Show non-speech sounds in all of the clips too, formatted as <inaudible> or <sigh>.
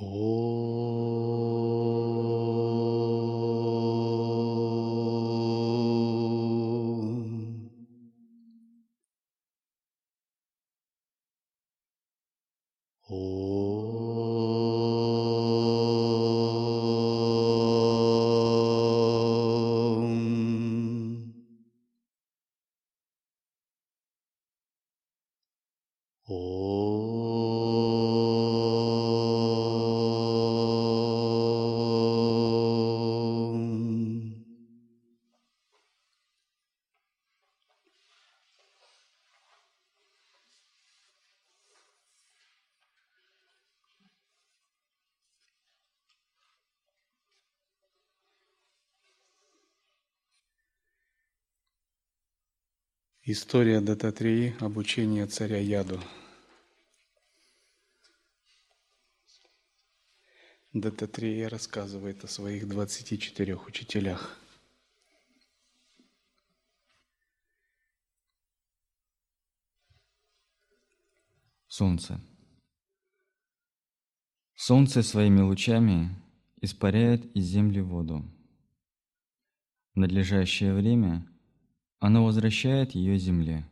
哦。История Дататрии обучения царя Яду. Дататрия рассказывает о своих 24 учителях. Солнце. Солнце своими лучами испаряет из земли воду. В надлежащее время – оно возвращает ее земле.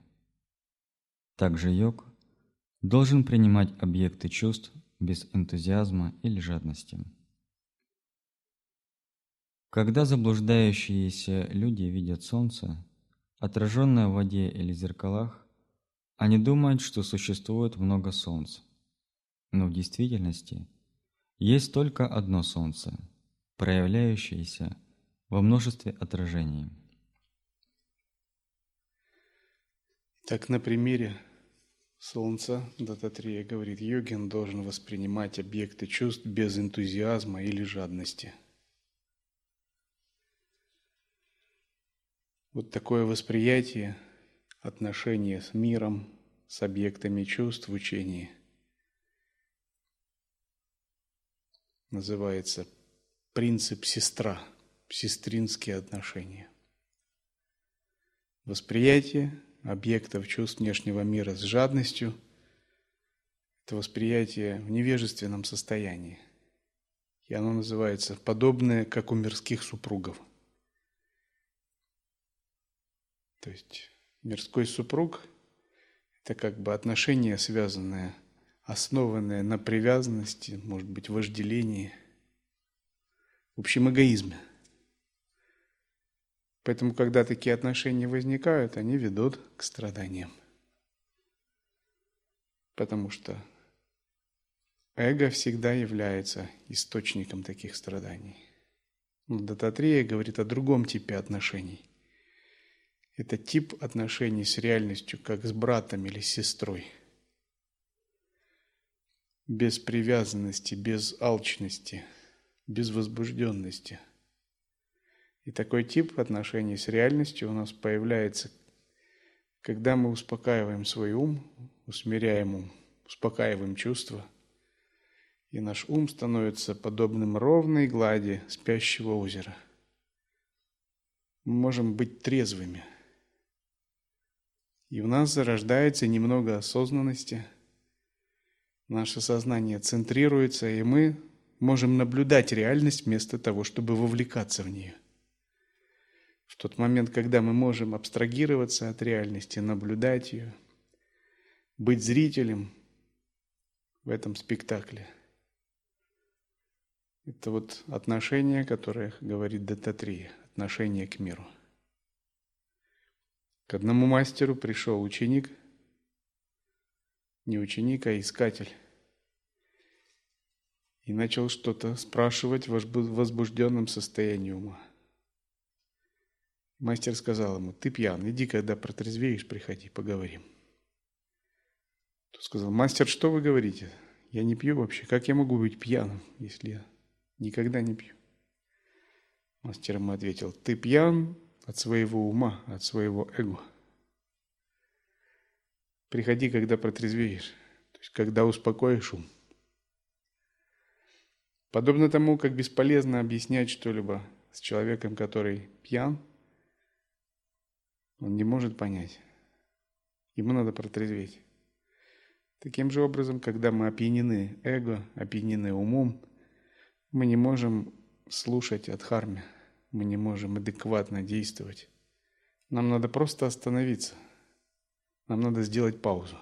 Также йог должен принимать объекты чувств без энтузиазма или жадности. Когда заблуждающиеся люди видят солнце, отраженное в воде или зеркалах, они думают, что существует много солнц. Но в действительности есть только одно солнце, проявляющееся во множестве отражений. Так на примере Солнца Дататрия говорит, йогин должен воспринимать объекты чувств без энтузиазма или жадности. Вот такое восприятие, отношение с миром, с объектами чувств в учении называется принцип сестра, сестринские отношения. Восприятие объектов чувств внешнего мира с жадностью – это восприятие в невежественном состоянии. И оно называется подобное, как у мирских супругов. То есть мирской супруг – это как бы отношение, связанное, основанное на привязанности, может быть, вожделении, в общем, эгоизме – Поэтому, когда такие отношения возникают, они ведут к страданиям. Потому что эго всегда является источником таких страданий. Но Дататрия говорит о другом типе отношений. Это тип отношений с реальностью, как с братом или сестрой. Без привязанности, без алчности, без возбужденности – и такой тип отношений с реальностью у нас появляется, когда мы успокаиваем свой ум, усмиряем ум, успокаиваем чувства, и наш ум становится подобным ровной глади спящего озера. Мы можем быть трезвыми. И в нас зарождается немного осознанности. Наше сознание центрируется, и мы можем наблюдать реальность вместо того, чтобы вовлекаться в нее – в тот момент, когда мы можем абстрагироваться от реальности, наблюдать ее, быть зрителем в этом спектакле. Это вот отношение, которое говорит Дататрия, отношение к миру. К одному мастеру пришел ученик, не ученик, а искатель, и начал что-то спрашивать в возбужденном состоянии ума. Мастер сказал ему, ты пьян, иди, когда протрезвеешь, приходи, поговорим. Тот сказал, мастер, что вы говорите? Я не пью вообще. Как я могу быть пьяным, если я никогда не пью? Мастер ему ответил, ты пьян от своего ума, от своего эго. Приходи, когда протрезвеешь, то есть когда успокоишь ум. Подобно тому, как бесполезно объяснять что-либо с человеком, который пьян – он не может понять. Ему надо протрезветь. Таким же образом, когда мы опьянены эго, опьянены умом, мы не можем слушать от харми, мы не можем адекватно действовать. Нам надо просто остановиться. Нам надо сделать паузу.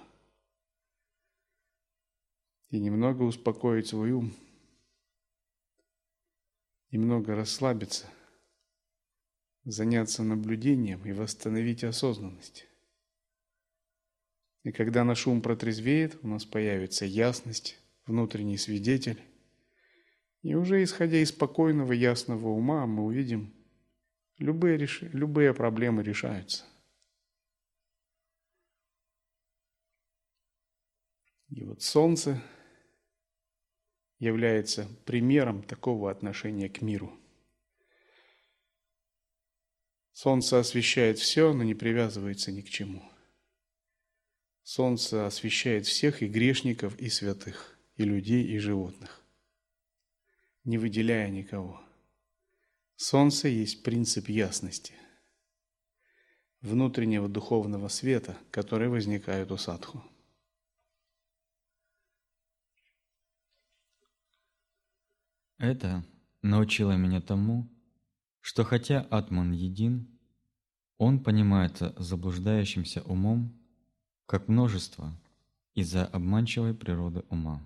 И немного успокоить свой ум. Немного расслабиться. Заняться наблюдением и восстановить осознанность. И когда наш ум протрезвеет, у нас появится ясность, внутренний свидетель. И уже исходя из спокойного, ясного ума, мы увидим, любые, реш... любые проблемы решаются. И вот солнце является примером такого отношения к миру. Солнце освещает все, но не привязывается ни к чему – Солнце освещает всех и грешников, и святых, и людей, и животных, не выделяя никого. Солнце есть принцип ясности, внутреннего духовного света, который возникает у садху. Это научило меня тому, что хотя Атман един, он понимается заблуждающимся умом как множество из-за обманчивой природы ума.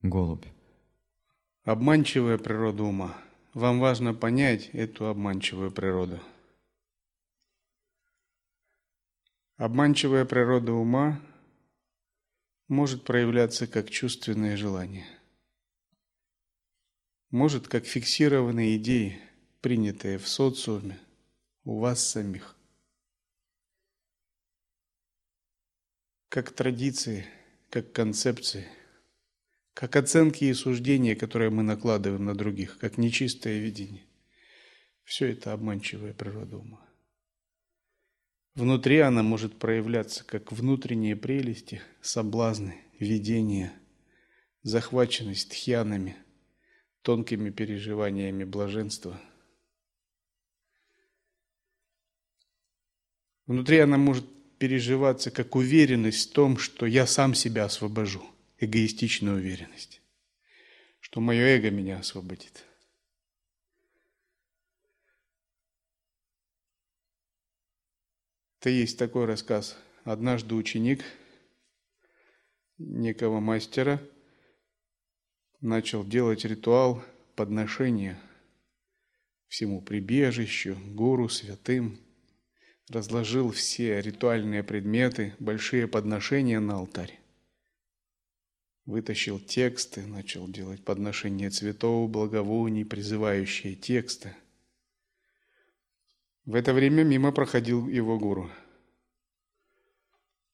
Голубь. Обманчивая природа ума. Вам важно понять эту обманчивую природу. Обманчивая природа ума может проявляться как чувственное желание, может как фиксированные идеи, принятые в социуме, у вас самих. Как традиции, как концепции, как оценки и суждения, которые мы накладываем на других, как нечистое видение. Все это обманчивая природа ума. Внутри она может проявляться как внутренние прелести, соблазны, видения, захваченность тхьянами, тонкими переживаниями блаженства – Внутри она может переживаться как уверенность в том, что я сам себя освобожу. Эгоистичная уверенность. Что мое эго меня освободит. Это есть такой рассказ. Однажды ученик некого мастера начал делать ритуал подношения всему прибежищу, гуру, святым – разложил все ритуальные предметы, большие подношения на алтарь. Вытащил тексты, начал делать подношения цветов, благовоний, призывающие тексты. В это время мимо проходил его гуру.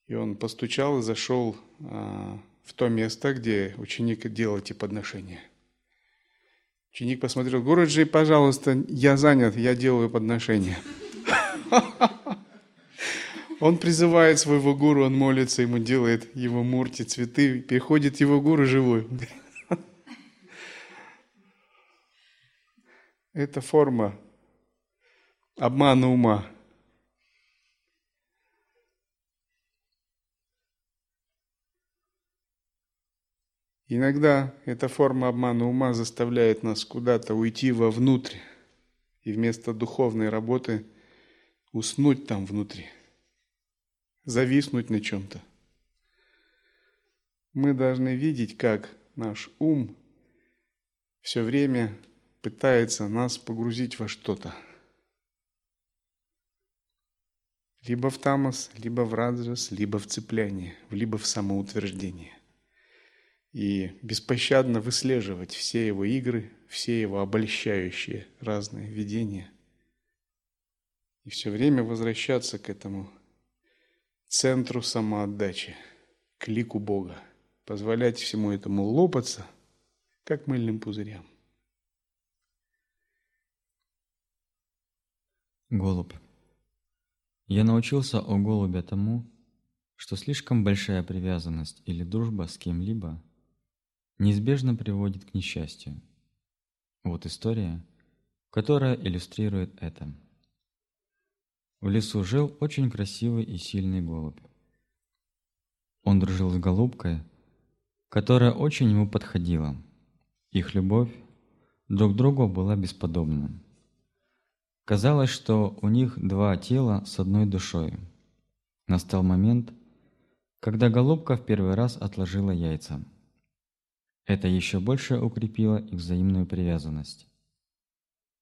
И он постучал и зашел а, в то место, где ученик делал эти подношения. Ученик посмотрел, Гуруджи, пожалуйста, я занят, я делаю подношения. <laughs> Он призывает своего гуру, он молится, ему делает его мурти, цветы, приходит его гуру живой. <laughs> Это форма обмана ума. Иногда эта форма обмана ума заставляет нас куда-то уйти вовнутрь и вместо духовной работы уснуть там внутри зависнуть на чем-то. Мы должны видеть, как наш ум все время пытается нас погрузить во что-то. Либо в тамос, либо в раджас, либо в цепляние, либо в самоутверждение. И беспощадно выслеживать все его игры, все его обольщающие разные видения. И все время возвращаться к этому – центру самоотдачи, к лику Бога. Позволять всему этому лопаться, как мыльным пузырям. Голубь. Я научился у голубя тому, что слишком большая привязанность или дружба с кем-либо неизбежно приводит к несчастью. Вот история, которая иллюстрирует это. в лесу жил очень красивый и сильный голубь. Он дружил с голубкой, которая очень ему подходила. Их любовь друг к другу была бесподобна. Казалось, что у них два тела с одной душой. Настал момент, когда голубка в первый раз отложила яйца. Это еще больше укрепило их взаимную привязанность.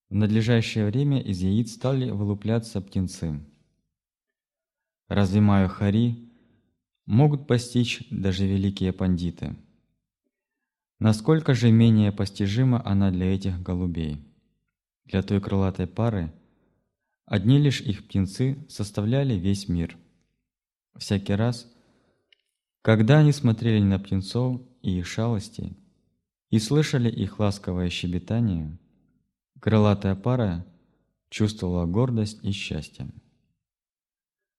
В надлежащее время из яиц стали вылупляться птенцы. Разве Майю Хари могут постичь даже великие пандиты? Насколько же менее постижима она для этих голубей? Для той крылатой пары одни лишь их птенцы составляли весь мир. Всякий раз, когда они смотрели на птенцов и их шалости и слышали их ласковое щебетание, крылатая пара чувствовала гордость и счастье.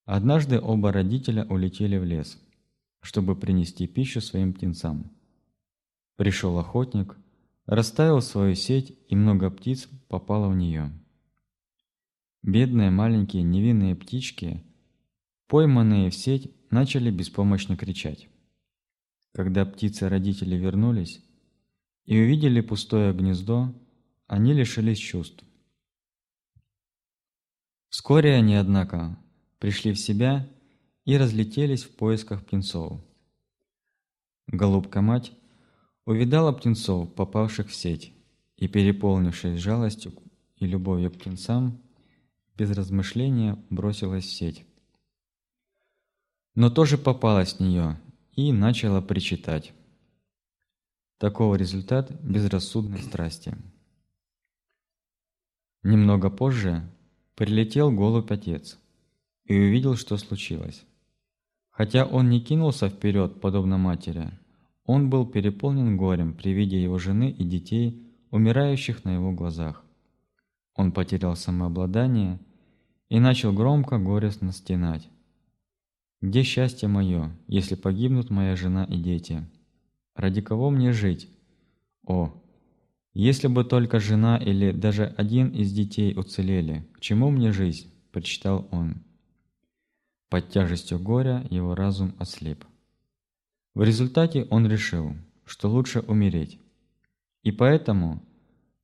Однажды оба родителя улетели в лес, чтобы принести пищу своим птенцам. Пришел охотник, расставил свою сеть, и много птиц попало в нее. Бедные маленькие невинные птички, пойманные в сеть, начали беспомощно кричать. Когда птицы-родители вернулись и увидели пустое гнездо, они лишились чувств. Вскоре они, однако, пришли в себя и разлетелись в поисках птенцов. Голубка-мать увидала птенцов, попавших в сеть, и, переполнившись жалостью и любовью к птенцам, без размышления бросилась в сеть. Но тоже попалась в нее и начала причитать. Такого результат безрассудной страсти. Немного позже прилетел голубь-отец и увидел, что случилось. Хотя он не кинулся вперед, подобно матери, он был переполнен горем при виде его жены и детей, умирающих на его глазах. Он потерял самообладание и начал громко горестно стенать. «Где счастье мое, если погибнут моя жена и дети? Ради кого мне жить? О, если бы только жена или даже один из детей уцелели, к чему мне жизнь?» – прочитал он. Под тяжестью горя его разум ослеп. В результате он решил, что лучше умереть. И поэтому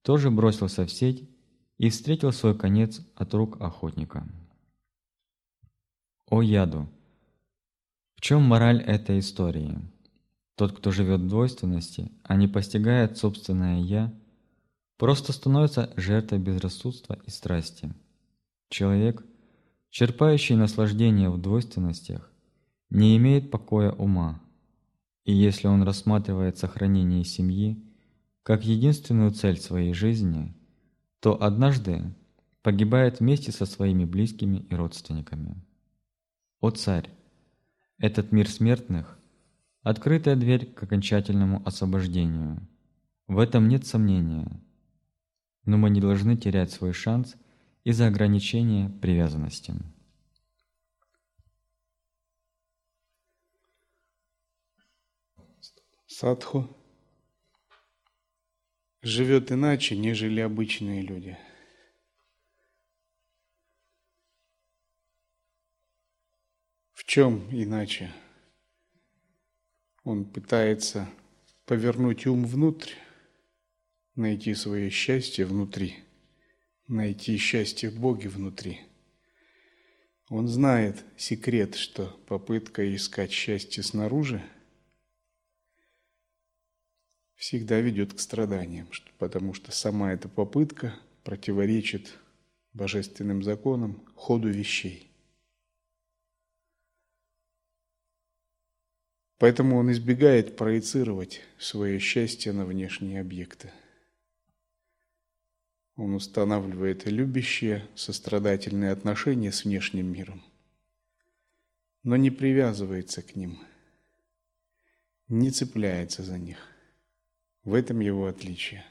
тоже бросился в сеть и встретил свой конец от рук охотника. О яду! В чем мораль этой истории? Тот, кто живет в двойственности, а не постигает собственное «я», просто становится жертвой безрассудства и страсти. Человек, черпающий наслаждение в двойственностях, не имеет покоя ума, и если он рассматривает сохранение семьи как единственную цель своей жизни, то однажды погибает вместе со своими близкими и родственниками. О царь! Этот мир смертных – открытая дверь к окончательному освобождению. В этом нет сомнения. Но мы не должны терять свой шанс из-за ограничения привязанности. Садху живет иначе, нежели обычные люди. В чем иначе? Он пытается повернуть ум внутрь, найти свое счастье внутри, найти счастье в Боге внутри. Он знает секрет, что попытка искать счастье снаружи – всегда ведет к страданиям, потому что сама эта попытка противоречит божественным законам, ходу вещей. Поэтому он избегает проецировать свое счастье на внешние объекты. Он устанавливает любящие, сострадательные отношения с внешним миром, но не привязывается к ним, не цепляется за них – в этом его отличие.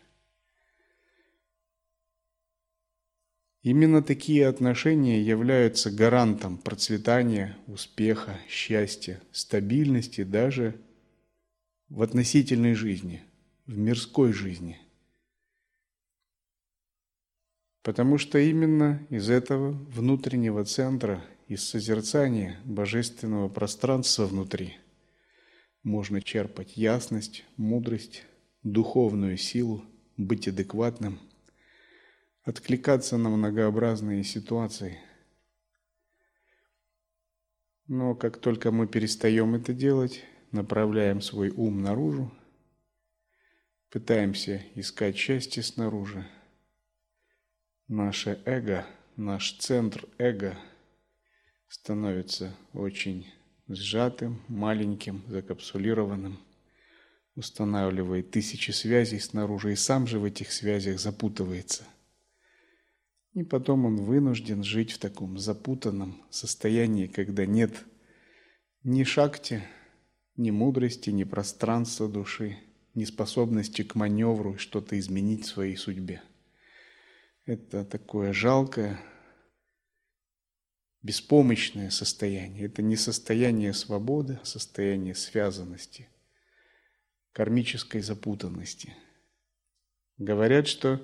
Именно такие отношения являются гарантом процветания, успеха, счастья, стабильности даже в относительной жизни, в мирской жизни. Потому что именно из этого внутреннего центра, из созерцания божественного пространства внутри, можно черпать ясность, мудрость, духовную силу, быть адекватным, откликаться на многообразные ситуации. Но как только мы перестаем это делать, направляем свой ум наружу, пытаемся искать счастье снаружи, наше эго, наш центр эго становится очень сжатым, маленьким, закапсулированным, устанавливает тысячи связей снаружи и сам же в этих связях запутывается. И потом он вынужден жить в таком запутанном состоянии, когда нет ни шакти, ни мудрости, ни пространства души, ни способности к маневру что-то изменить в своей судьбе. Это такое жалкое, беспомощное состояние. Это не состояние свободы, а состояние связанности, кармической запутанности. Говорят, что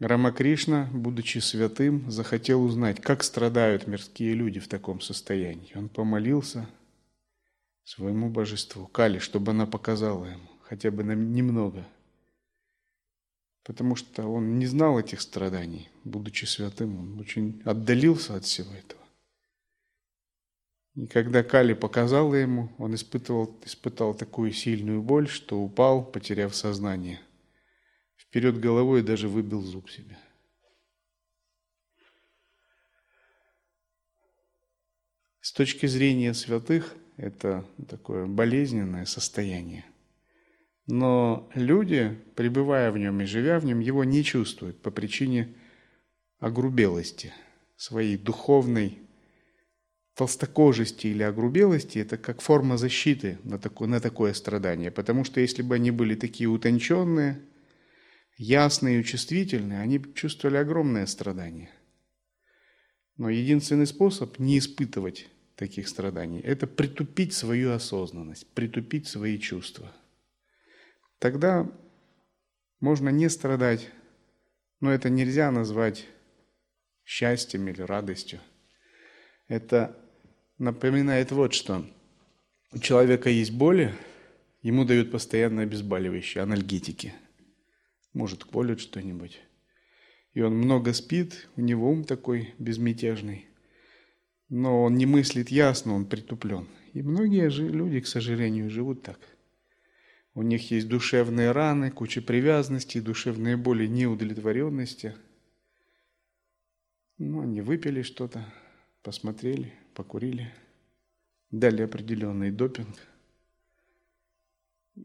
Рамакришна, будучи святым, захотел узнать, как страдают мирские люди в таком состоянии. Он помолился своему божеству, Кали, чтобы она показала ему хотя бы немного. Потому что он не знал этих страданий, будучи святым, он очень отдалился от всего этого. И когда Кали показала ему, он испытывал, испытал такую сильную боль, что упал, потеряв сознание. Вперед головой даже выбил зуб себе. С точки зрения святых, это такое болезненное состояние. Но люди, пребывая в нем и живя в нем, его не чувствуют по причине огрубелости, своей духовной толстокожести или огрубелости, это как форма защиты на такое, на такое страдание. Потому что если бы они были такие утонченные, ясные и чувствительные, они чувствовали огромное страдание. Но единственный способ не испытывать таких страданий – это притупить свою осознанность, притупить свои чувства. Тогда можно не страдать, но это нельзя назвать счастьем или радостью. Это напоминает вот что. У человека есть боли, ему дают постоянно обезболивающие, анальгетики. Может, колют что-нибудь. И он много спит, у него ум такой безмятежный. Но он не мыслит ясно, он притуплен. И многие же люди, к сожалению, живут так. У них есть душевные раны, куча привязанностей, душевные боли, неудовлетворенности. Ну, они выпили что-то, посмотрели, покурили, дали определенный допинг.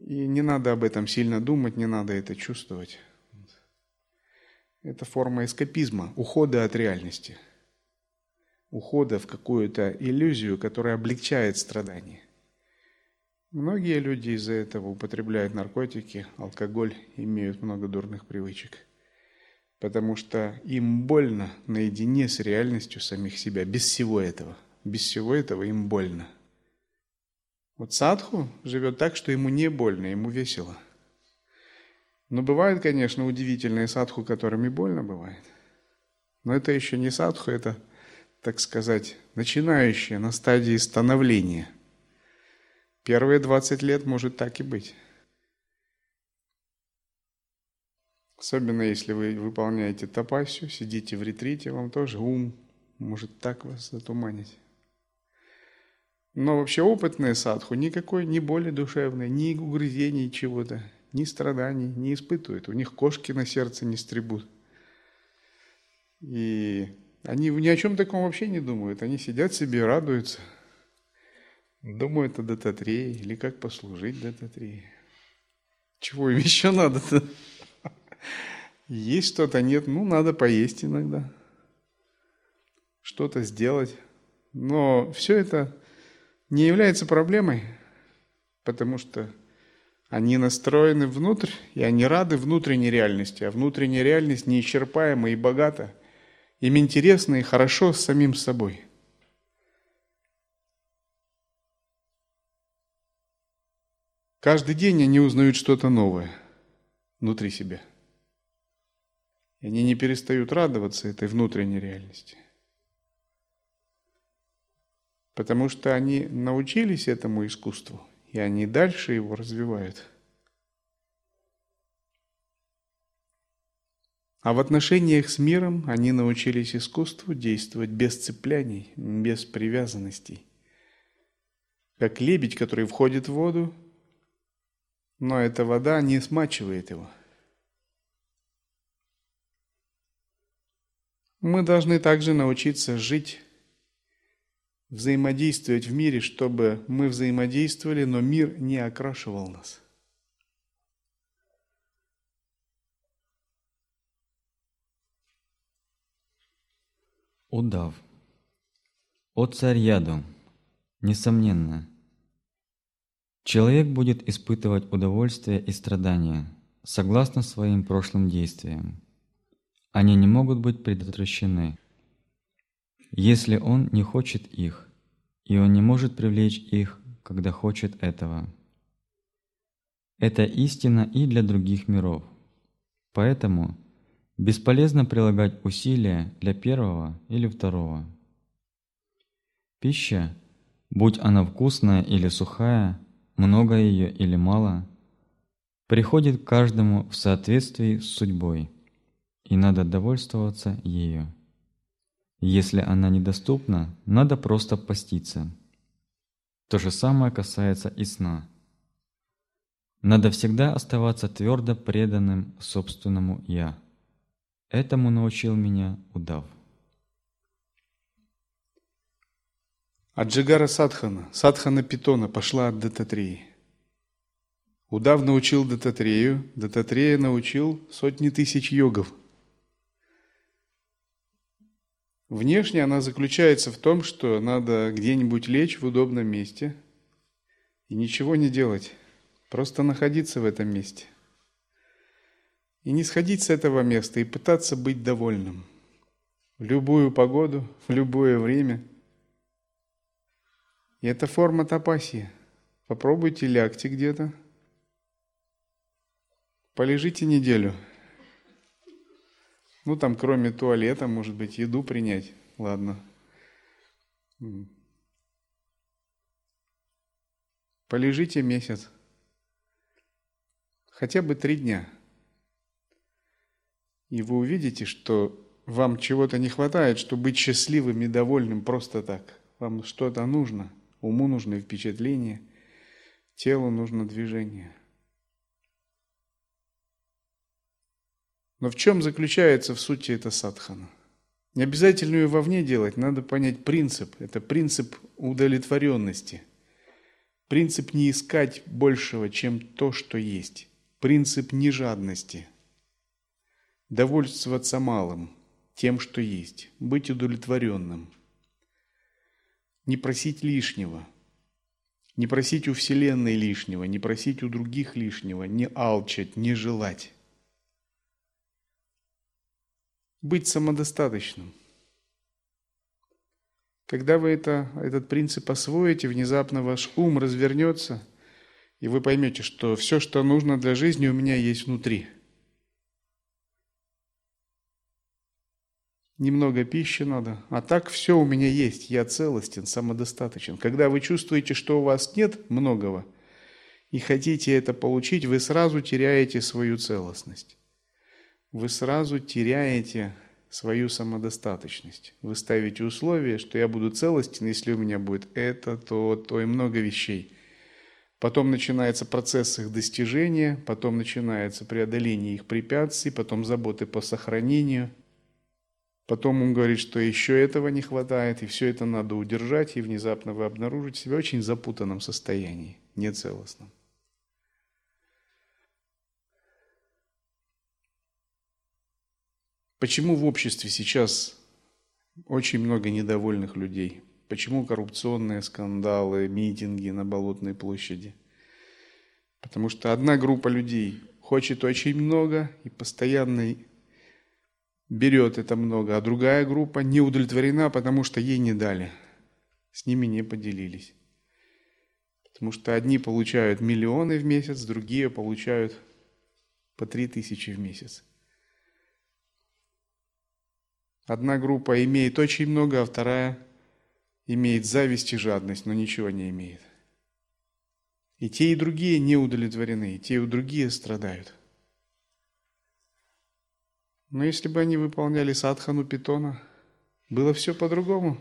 И не надо об этом сильно думать, не надо это чувствовать. Это форма эскапизма, ухода от реальности, ухода в какую-то иллюзию, которая облегчает страдания. Многие люди из-за этого употребляют наркотики, алкоголь, имеют много дурных привычек – потому что им больно наедине с реальностью самих себя, без всего этого. Без всего этого им больно. Вот садху живет так, что ему не больно, ему весело. Но бывают, конечно, удивительные садху, которыми больно бывает. Но это еще не садху, это, так сказать, начинающие на стадии становления. Первые 20 лет может так и быть. Особенно если вы выполняете тапасию, сидите в ретрите, вам тоже ум может так вас затуманить. Но вообще опытные садху никакой ни боли душевной, ни угрызений чего-то, ни страданий не испытывают. У них кошки на сердце не стребут. И они ни о чем таком вообще не думают. Они сидят себе, радуются. Думают о Дататрее или как послужить Дататрее. Чего им <laughs> еще надо-то? Есть что-то, нет, ну, надо поесть иногда. Что-то сделать. Но все это не является проблемой, потому что они настроены внутрь, и они рады внутренней реальности, а внутренняя реальность неисчерпаема и богата. Им интересно и хорошо с самим собой. Каждый день они узнают что-то новое внутри себя – И они не перестают радоваться этой внутренней реальности. Потому что они научились этому искусству, и они дальше его развивают. А в отношениях с миром они научились искусству действовать без цепляний, без привязанностей. Как лебедь, который входит в воду, но эта вода не смачивает его. Мы должны также научиться жить, взаимодействовать в мире, чтобы мы взаимодействовали, но мир не окрашивал нас. Удав. О царь Яду, несомненно, человек будет испытывать удовольствие и страдания согласно своим прошлым действиям. Они не могут быть предотвращены, если он не хочет их, и он не может привлечь их, когда хочет этого. Это истина и для других миров. Поэтому Бесполезно прилагать усилия для первого или второго. Пища, будь она вкусная или сухая, много ее или мало, приходит к каждому в соответствии с судьбой, и надо довольствоваться ею. Если она недоступна, надо просто поститься. То же самое касается и сна. Надо всегда оставаться твердо преданным собственному «я». Этому научил меня удав. От Джигара Садхана, Садхана Питона пошла от Дататреи. Удав научил Дататрею, Дататрея научил сотни тысяч йогов. Внешне она заключается в том, что надо где-нибудь лечь в удобном месте и ничего не делать, просто находиться в этом месте. И не сходить с этого места и пытаться быть довольным. В любую погоду, в любое время. И это форма тапасии. Попробуйте, лягте где-то. Полежите неделю. Ну, там, кроме туалета, может быть, еду принять. Ладно. Полежите месяц. Хотя бы три дня – и вы увидите, что вам чего-то не хватает, чтобы быть счастливым и довольным просто так. Вам что-то нужно, уму нужны впечатления, телу нужно движение. Но в чем заключается в сути эта садхана? Не обязательно ее вовне делать, надо понять принцип. Это принцип удовлетворенности. Принцип не искать большего, чем то, что есть. Принцип нежадности – довольствоваться малым, тем, что есть, быть удовлетворенным, не просить лишнего, не просить у Вселенной лишнего, не просить у других лишнего, не алчать, не желать. Быть самодостаточным. Когда вы это, этот принцип освоите, внезапно ваш ум развернется, и вы поймете, что все, что нужно для жизни, у меня есть внутри – немного пищи надо, а так все у меня есть, я целостен, самодостаточен. Когда вы чувствуете, что у вас нет многого, и хотите это получить, вы сразу теряете свою целостность. Вы сразу теряете свою самодостаточность. Вы ставите условие, что я буду целостен, если у меня будет это, то, то и много вещей. Потом начинается процесс их достижения, потом начинается преодоление их препятствий, потом заботы по сохранению – Потом он говорит, что еще этого не хватает, и все это надо удержать, и внезапно вы обнаружите себя в очень запутанном состоянии, нецелостном. Почему в обществе сейчас очень много недовольных людей? Почему коррупционные скандалы, митинги на Болотной площади? Потому что одна группа людей хочет очень много и постоянно берет это много, а другая группа не удовлетворена, потому что ей не дали. С ними не поделились. Потому что одни получают миллионы в месяц, другие получают по три тысячи в месяц. Одна группа имеет очень много, а вторая имеет зависть и жадность, но ничего не имеет. И те, и другие не удовлетворены, и те, и другие страдают. Но если бы они выполняли садхану питона, было все по-другому.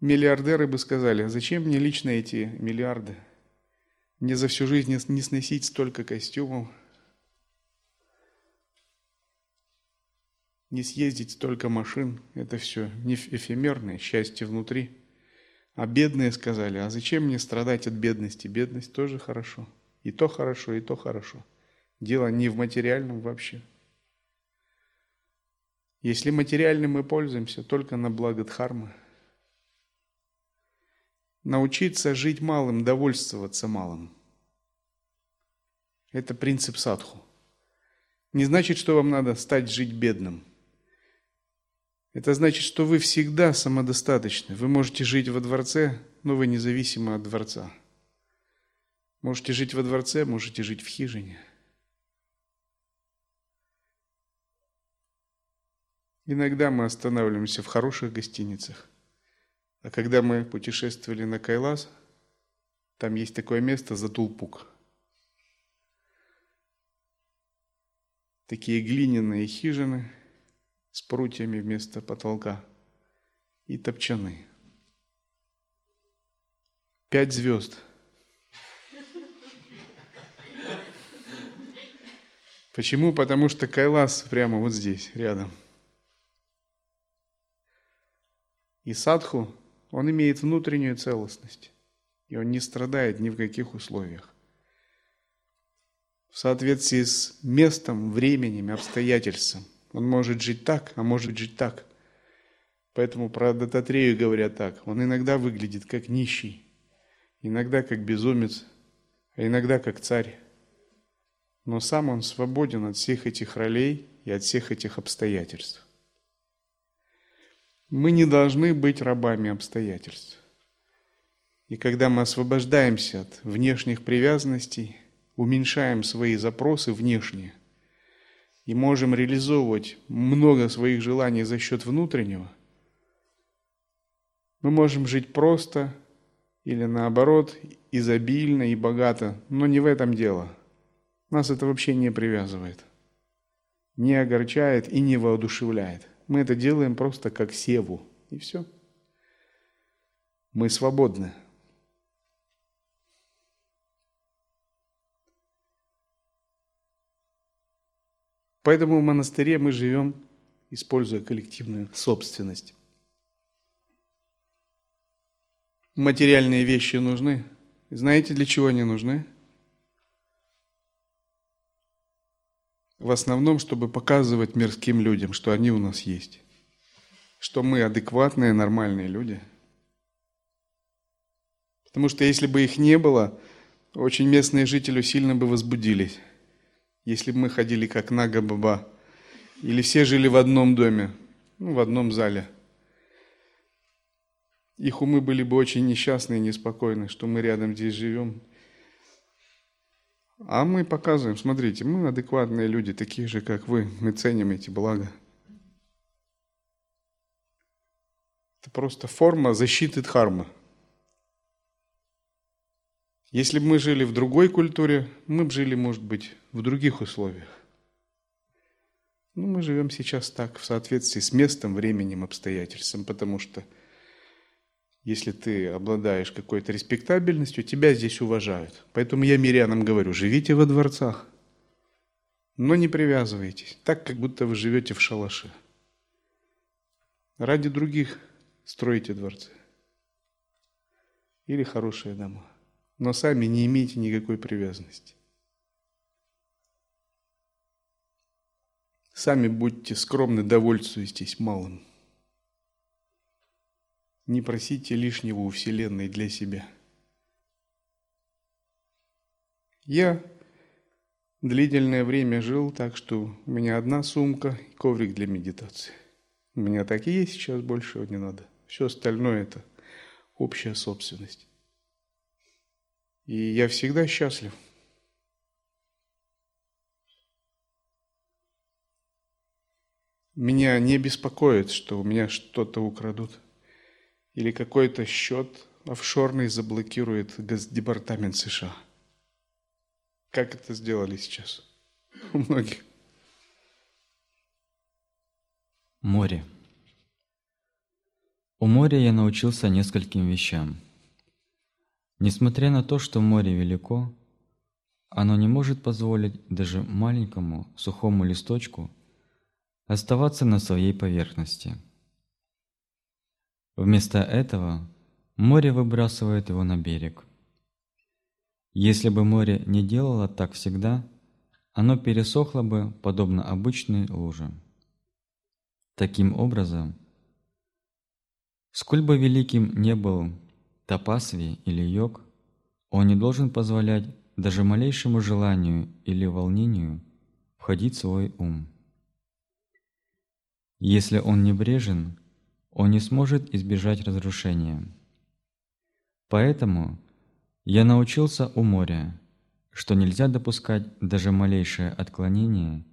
Миллиардеры бы сказали, зачем мне лично эти миллиарды? Мне за всю жизнь не сносить столько костюмов, не съездить столько машин. Это все не эфемерное счастье внутри. А бедные сказали, а зачем мне страдать от бедности? Бедность тоже хорошо. И то хорошо, и то хорошо. Дело не в материальном вообще. Если материальным мы пользуемся только на благо Дхармы, научиться жить малым, довольствоваться малым. Это принцип садху. Не значит, что вам надо стать жить бедным – это значит, что вы всегда самодостаточны. Вы можете жить во дворце, но вы независимы от дворца. Можете жить во дворце, можете жить в хижине. Иногда мы останавливаемся в хороших гостиницах. А когда мы путешествовали на Кайлас, там есть такое место Затулпук. Такие глиняные хижины – с прутьями вместо потолка и топчаны. Пять звезд. Почему? Потому что Кайлас прямо вот здесь, рядом. И садху, он имеет внутреннюю целостность. И он не страдает ни в каких условиях. В соответствии с местом, временем, обстоятельством – он может жить так, а может жить так. Поэтому про Дататрею говорят так. Он иногда выглядит как нищий, иногда как безумец, а иногда как царь. Но сам он свободен от всех этих ролей и от всех этих обстоятельств. Мы не должны быть рабами обстоятельств. И когда мы освобождаемся от внешних привязанностей, уменьшаем свои запросы внешние – и можем реализовывать много своих желаний за счет внутреннего, мы можем жить просто или наоборот изобильно и богато, но не в этом дело. Нас это вообще не привязывает, не огорчает и не воодушевляет. Мы это делаем просто как севу, и все. Мы свободны. Поэтому в монастыре мы живем, используя коллективную собственность. Материальные вещи нужны. Знаете, для чего они нужны? В основном, чтобы показывать мирским людям, что они у нас есть. Что мы адекватные, нормальные люди. Потому что если бы их не было, очень местные жители сильно бы возбудились если бы мы ходили как Нага-баба, или все жили в одном доме, ну, в одном зале. Их умы были бы очень несчастны и неспокойны, что мы рядом здесь живем. А мы показываем, смотрите, мы адекватные люди, такие же, как вы, мы ценим эти блага. Это просто форма защиты дхармы. Если бы мы жили в другой культуре, мы бы жили, может быть, в других условиях. Но мы живем сейчас так, в соответствии с местом, временем, обстоятельством, потому что если ты обладаешь какой-то респектабельностью, тебя здесь уважают. Поэтому я мирянам говорю, живите во дворцах, но не привязывайтесь, так, как будто вы живете в шалаше. Ради других стройте дворцы или хорошие дома но сами не имеете никакой привязанности. Сами будьте скромны, довольствуйтесь малым. Не просите лишнего у Вселенной для себя. Я длительное время жил так, что у меня одна сумка и коврик для медитации. У меня так и есть, сейчас большего не надо. Все остальное это общая собственность. И я всегда счастлив. Меня не беспокоит, что у меня что-то украдут. Или какой-то счет офшорный заблокирует Госдепартамент США. Как это сделали сейчас <laughs> у многих? Море. У моря я научился нескольким вещам. Несмотря на то, что море велико, оно не может позволить даже маленькому сухому листочку оставаться на своей поверхности. Вместо этого море выбрасывает его на берег. Если бы море не делало так всегда, оно пересохло бы подобно обычной луже. Таким образом, сколь бы великим не был тапасви или йог, он не должен позволять даже малейшему желанию или волнению входить в свой ум. Если он небрежен, он не сможет избежать разрушения. Поэтому я научился у моря, что нельзя допускать даже малейшее отклонение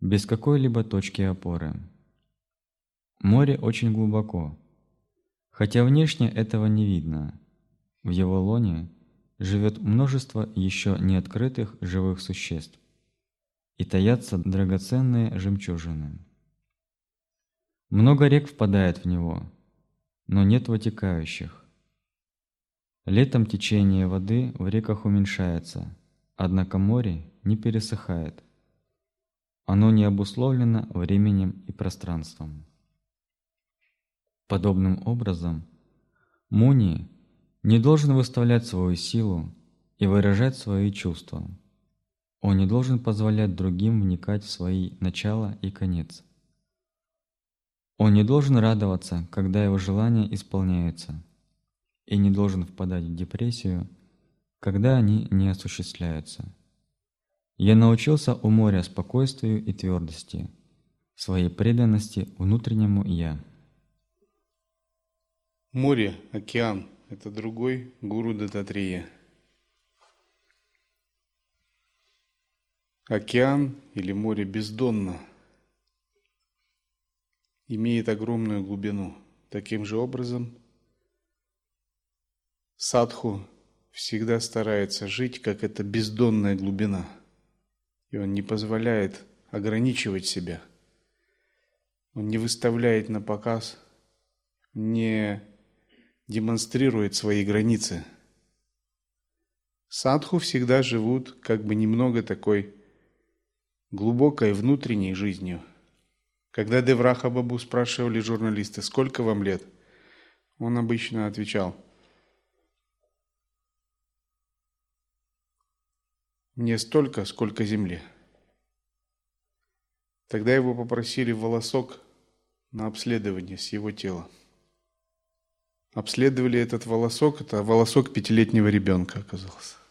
без какой-либо точки опоры. Море очень глубоко, хотя внешне этого не видно. В его лоне живет множество еще не открытых живых существ и таятся драгоценные жемчужины. Много рек впадает в него, но нет вытекающих. Летом течение воды в реках уменьшается, однако море не пересыхает. Оно не обусловлено временем и пространством. Подобным образом, Муни не должен выставлять свою силу и выражать свои чувства. Он не должен позволять другим вникать в свои начала и конец. Он не должен радоваться, когда его желания исполняются, и не должен впадать в депрессию, когда они не осуществляются. Я научился у моря спокойствию и твердости, своей преданности внутреннему «я». Море, океан – это другой гуру Дататрия. Океан или море бездонно – имеет огромную глубину. Таким же образом, садху всегда старается жить, как эта бездонная глубина. И он не позволяет ограничивать себя. Он не выставляет на показ, не демонстрирует свои границы. Садху всегда живут как бы немного такой глубокой внутренней жизнью – когда Девраха Бабу спрашивали журналисты, сколько вам лет, он обычно отвечал, «Мне столько, сколько земли». Тогда его попросили волосок на обследование с его тела. Обследовали этот волосок, это волосок пятилетнего ребенка оказался.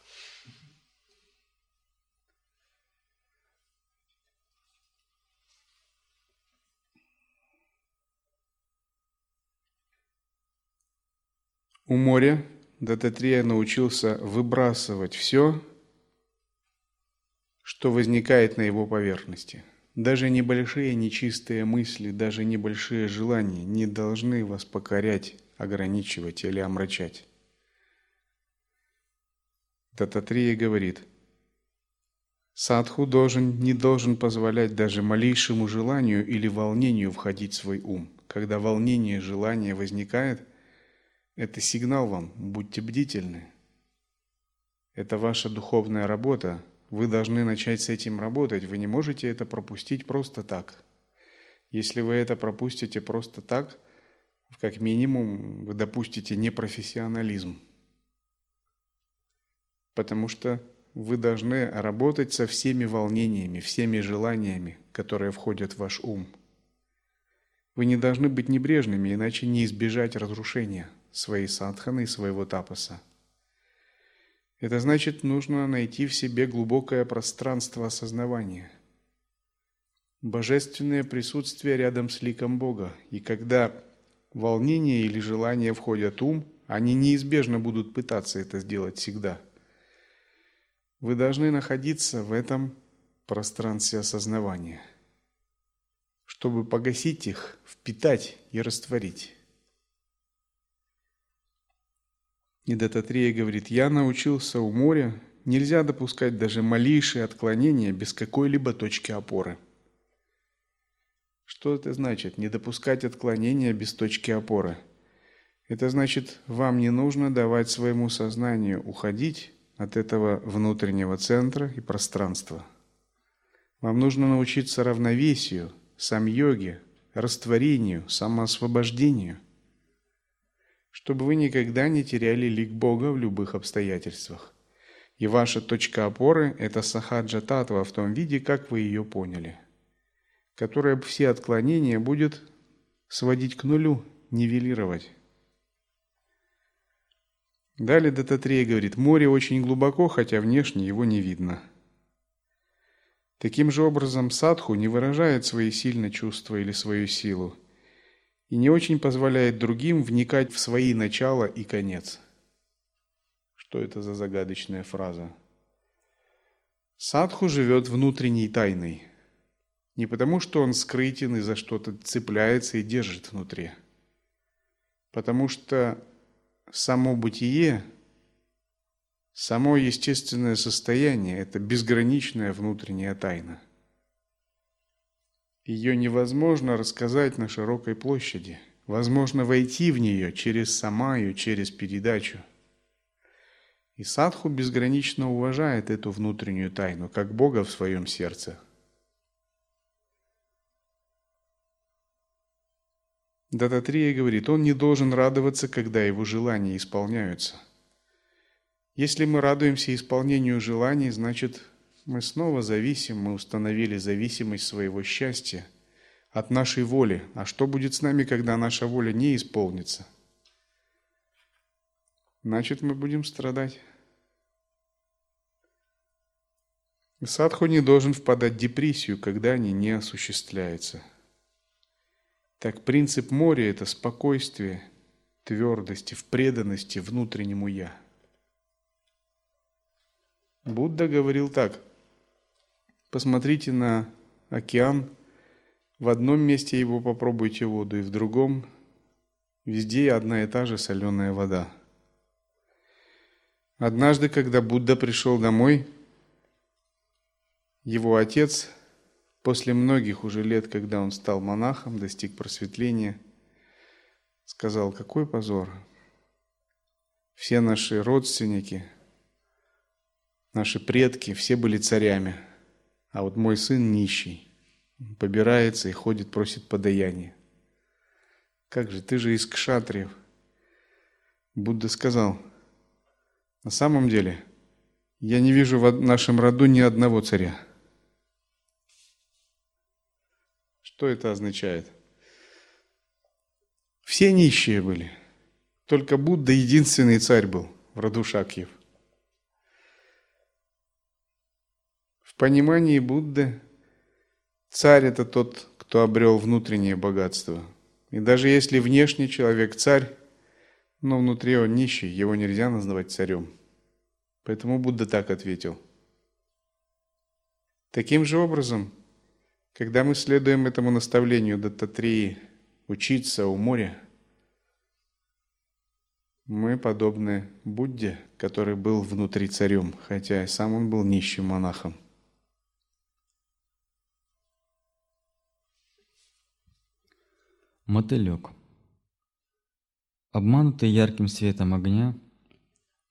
У моря Дататрия научился выбрасывать все, что возникает на его поверхности. Даже небольшие нечистые мысли, даже небольшие желания не должны вас покорять, ограничивать или омрачать. Дататрия говорит, садху должен, не должен позволять даже малейшему желанию или волнению входить в свой ум. Когда волнение, желание возникает – это сигнал вам, будьте бдительны. Это ваша духовная работа. Вы должны начать с этим работать. Вы не можете это пропустить просто так. Если вы это пропустите просто так, как минимум вы допустите непрофессионализм. Потому что вы должны работать со всеми волнениями, всеми желаниями, которые входят в ваш ум. Вы не должны быть небрежными, иначе не избежать разрушения – своей садханы и своего тапаса. Это значит, нужно найти в себе глубокое пространство осознавания. Божественное присутствие рядом с ликом Бога. И когда волнение или желание входят в ум, они неизбежно будут пытаться это сделать всегда. Вы должны находиться в этом пространстве осознавания, чтобы погасить их, впитать и растворить. И Дататрия говорит, я научился у моря, нельзя допускать даже малейшие отклонения без какой-либо точки опоры. Что это значит? Не допускать отклонения без точки опоры. Это значит, вам не нужно давать своему сознанию уходить от этого внутреннего центра и пространства. Вам нужно научиться равновесию, сам-йоге, растворению, самоосвобождению – чтобы вы никогда не теряли лик Бога в любых обстоятельствах. И ваша точка опоры – это сахаджа татва в том виде, как вы ее поняли, которая все отклонения будет сводить к нулю, нивелировать. Далее Дататрея говорит, море очень глубоко, хотя внешне его не видно. Таким же образом садху не выражает свои сильные чувства или свою силу – и не очень позволяет другим вникать в свои начала и конец. Что это за загадочная фраза? Садху живет внутренней тайной. Не потому, что он скрытен и за что-то цепляется и держит внутри. Потому что само бытие, само естественное состояние – это безграничная внутренняя тайна – ее невозможно рассказать на широкой площади. Возможно войти в нее через самаю, через передачу. И садху безгранично уважает эту внутреннюю тайну, как Бога в своем сердце. Дататрия говорит, он не должен радоваться, когда его желания исполняются. Если мы радуемся исполнению желаний, значит, мы снова зависим, мы установили зависимость своего счастья от нашей воли. А что будет с нами, когда наша воля не исполнится? Значит, мы будем страдать. Садху не должен впадать в депрессию, когда они не осуществляются. Так принцип моря – это спокойствие, твердости, в преданности внутреннему «я». Будда говорил так – Посмотрите на океан. В одном месте его попробуйте воду, и в другом везде одна и та же соленая вода. Однажды, когда Будда пришел домой, его отец, после многих уже лет, когда он стал монахом, достиг просветления, сказал, какой позор. Все наши родственники, наши предки, все были царями – а вот мой сын нищий, побирается и ходит, просит подаяние. Как же, ты же из кшатриев. Будда сказал, на самом деле, я не вижу в нашем роду ни одного царя. Что это означает? Все нищие были. Только Будда единственный царь был в роду Шакьев. Понимании Будды царь – это тот, кто обрел внутреннее богатство. И даже если внешний человек царь, но внутри он нищий, его нельзя называть царем. Поэтому Будда так ответил. Таким же образом, когда мы следуем этому наставлению Даттатрии учиться у моря, мы подобны Будде, который был внутри царем, хотя сам он был нищим монахом. Мотылек. Обманутый ярким светом огня,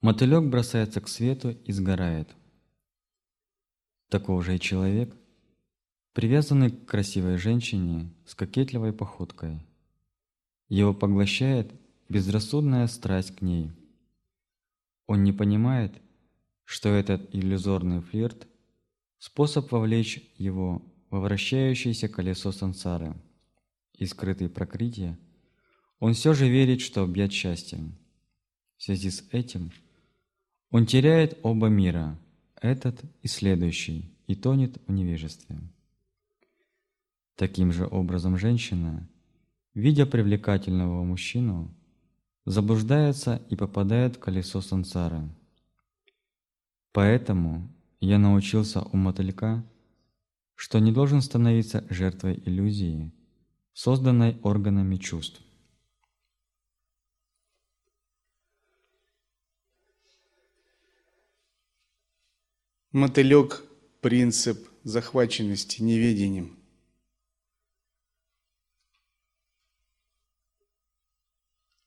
мотылек бросается к свету и сгорает. Таков же и человек, привязанный к красивой женщине с кокетливой походкой. Его поглощает безрассудная страсть к ней. Он не понимает, что этот иллюзорный флирт – способ вовлечь его во вращающееся колесо сансары – и скрытые прокрытия, он все же верит, что объят счастьем. В связи с этим он теряет оба мира, этот и следующий, и тонет в невежестве. Таким же образом женщина, видя привлекательного мужчину, заблуждается и попадает в колесо сансары. Поэтому я научился у мотылька, что не должен становиться жертвой иллюзии, созданной органами чувств. Мотылек – принцип захваченности неведением.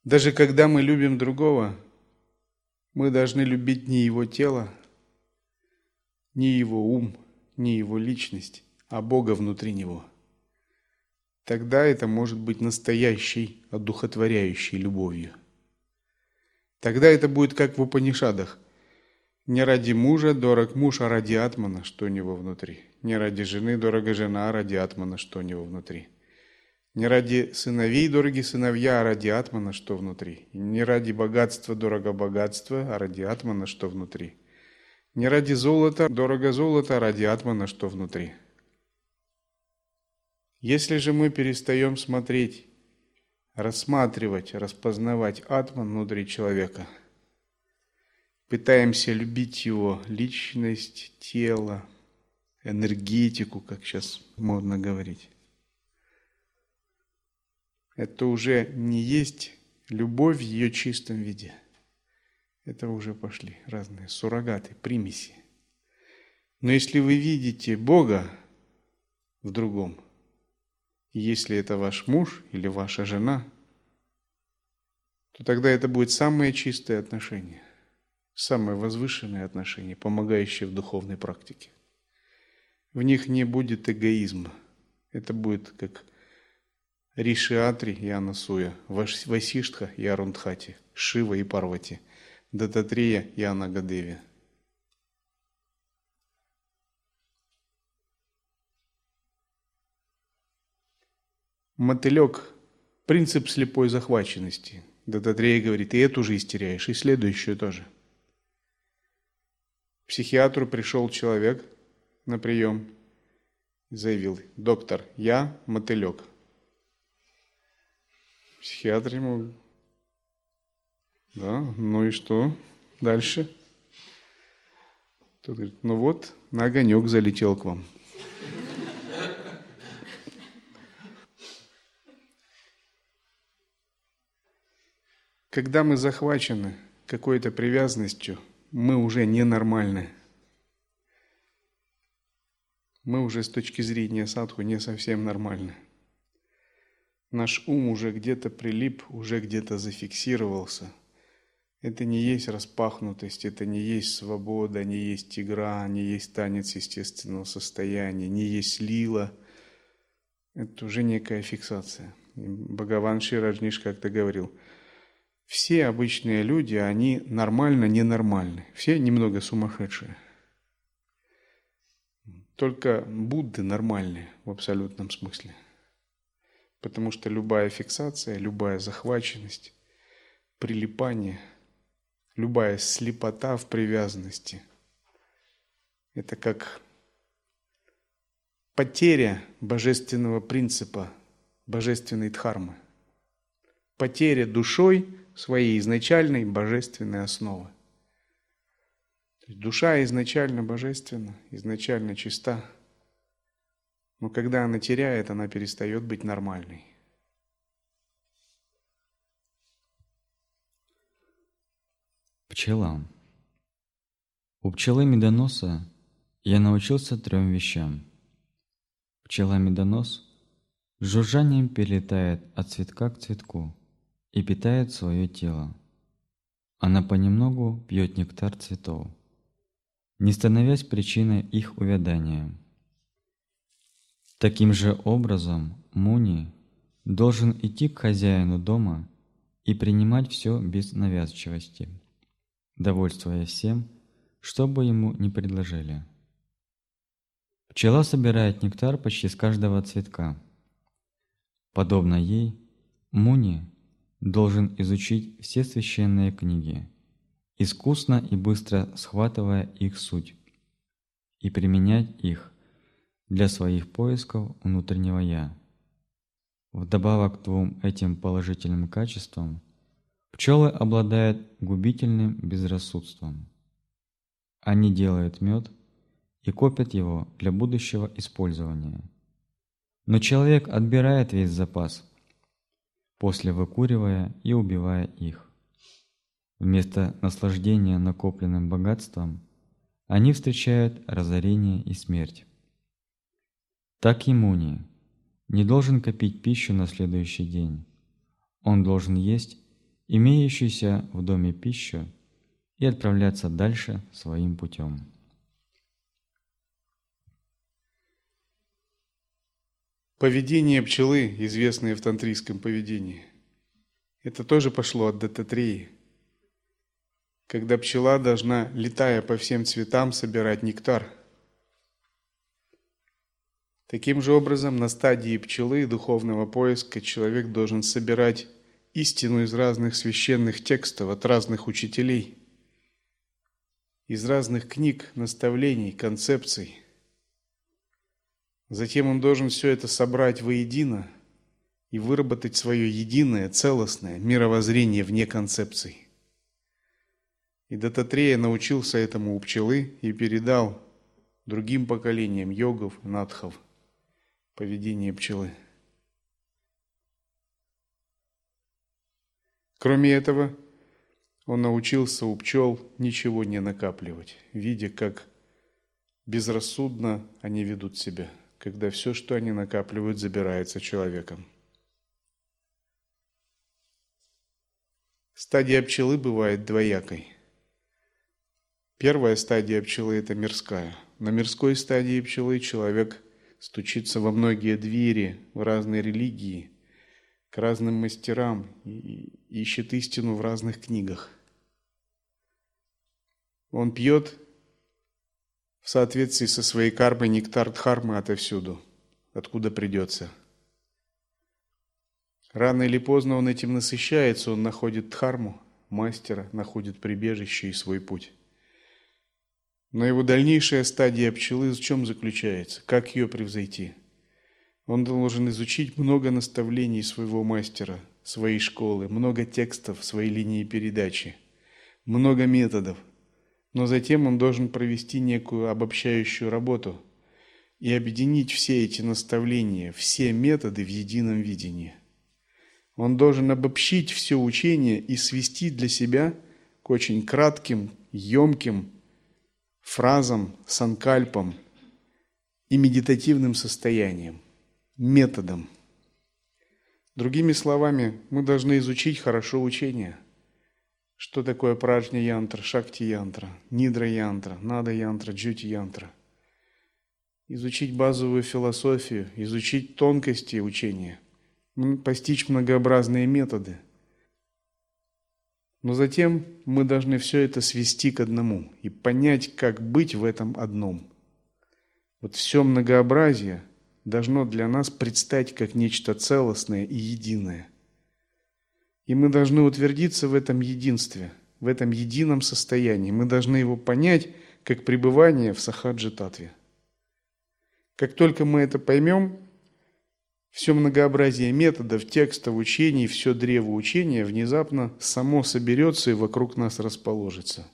Даже когда мы любим другого, мы должны любить не его тело, не его ум, не его личность, а Бога внутри него. Тогда это может быть настоящей, одухотворяющей любовью. Тогда это будет как в Упанишадах. Не ради мужа дорог муж, а ради атмана, что у него внутри. Не ради жены дорога жена, а ради атмана, что у него внутри. Не ради сыновей дороги сыновья, а ради атмана, что внутри. Не ради богатства дорого богатство, а ради атмана, что внутри. Не ради золота дорого золото, а ради атмана, что внутри. Если же мы перестаем смотреть, рассматривать, распознавать атман внутри человека – пытаемся любить его личность, тело, энергетику, как сейчас модно говорить. Это уже не есть любовь в ее чистом виде. Это уже пошли разные суррогаты, примеси. Но если вы видите Бога в другом, если это ваш муж или ваша жена, то тогда это будет самое чистое отношение – самые возвышенные отношения, помогающие в духовной практике. В них не будет эгоизма. Это будет как Ришиатри и Анасуя, Васиштха и Арундхати, Шива и Парвати, Дататрия и Анагадеви. Мотылек – принцип слепой захваченности. Дататрея говорит, и эту жизнь теряешь, и следующую тоже – психиатру пришел человек на прием заявил, доктор, я мотылек. Психиатр ему, да, ну и что дальше? Тот говорит, ну вот, на огонек залетел к вам. Когда мы захвачены какой-то привязанностью – мы уже ненормальны. Мы уже с точки зрения садху не совсем нормальны. Наш ум уже где-то прилип, уже где-то зафиксировался. Это не есть распахнутость, это не есть свобода, не есть игра, не есть танец естественного состояния, не есть лила. Это уже некая фиксация. Бхагаван Шираджниш как-то говорил – все обычные люди, они нормально ненормальны. Все немного сумасшедшие. Только Будды нормальные в абсолютном смысле. Потому что любая фиксация, любая захваченность, прилипание, любая слепота в привязанности – это как потеря божественного принципа, божественной дхармы. Потеря душой – своей изначальной божественной основы. Душа изначально божественна, изначально чиста, но когда она теряет, она перестает быть нормальной. Пчела. У пчелы медоноса я научился трем вещам. Пчела медонос жужжанием перелетает от цветка к цветку – и питает свое тело. Она понемногу пьет нектар цветов, не становясь причиной их увядания. Таким же образом Муни должен идти к хозяину дома и принимать все без навязчивости, довольствуясь всем, что бы ему ни предложили. Пчела собирает нектар почти с каждого цветка. Подобно ей, Муни должен изучить все священные книги, искусно и быстро схватывая их суть, и применять их для своих поисков внутреннего «я». Вдобавок к двум этим положительным качествам, пчелы обладают губительным безрассудством. Они делают мед и копят его для будущего использования. Но человек отбирает весь запас, после выкуривая и убивая их. Вместо наслаждения накопленным богатством они встречают разорение и смерть. Так и Муни не должен копить пищу на следующий день. Он должен есть имеющуюся в доме пищу и отправляться дальше своим путем. Поведение пчелы, известное в тантрийском поведении, это тоже пошло от Дататреи, когда пчела должна, летая по всем цветам, собирать нектар. Таким же образом, на стадии пчелы духовного поиска человек должен собирать истину из разных священных текстов от разных учителей, из разных книг, наставлений, концепций – Затем он должен все это собрать воедино и выработать свое единое, целостное мировоззрение вне концепций. И Дататрея научился этому у пчелы и передал другим поколениям йогов, надхов поведение пчелы. Кроме этого, он научился у пчел ничего не накапливать, видя, как безрассудно они ведут себя – когда все, что они накапливают, забирается человеком. Стадия пчелы бывает двоякой. Первая стадия пчелы – это мирская. На мирской стадии пчелы человек стучится во многие двери, в разные религии, к разным мастерам и ищет истину в разных книгах. Он пьет в соответствии со своей кармой нектар дхармы отовсюду, откуда придется. Рано или поздно он этим насыщается, он находит дхарму, мастера, находит прибежище и свой путь. Но его дальнейшая стадия пчелы в чем заключается? Как ее превзойти? Он должен изучить много наставлений своего мастера, своей школы, много текстов своей линии передачи, много методов – но затем он должен провести некую обобщающую работу и объединить все эти наставления, все методы в едином видении. Он должен обобщить все учение и свести для себя к очень кратким, емким фразам, санкальпам и медитативным состояниям, методам. Другими словами, мы должны изучить хорошо учение – что такое пражня янтра, шакти янтра, нидра янтра, нада янтра, джути янтра? Изучить базовую философию, изучить тонкости учения, постичь многообразные методы. Но затем мы должны все это свести к одному и понять, как быть в этом одном. Вот все многообразие должно для нас предстать как нечто целостное и единое. И мы должны утвердиться в этом единстве, в этом едином состоянии. Мы должны его понять как пребывание в сахаджи-татве. Как только мы это поймем, все многообразие методов, текстов, учений, все древо учения внезапно само соберется и вокруг нас расположится.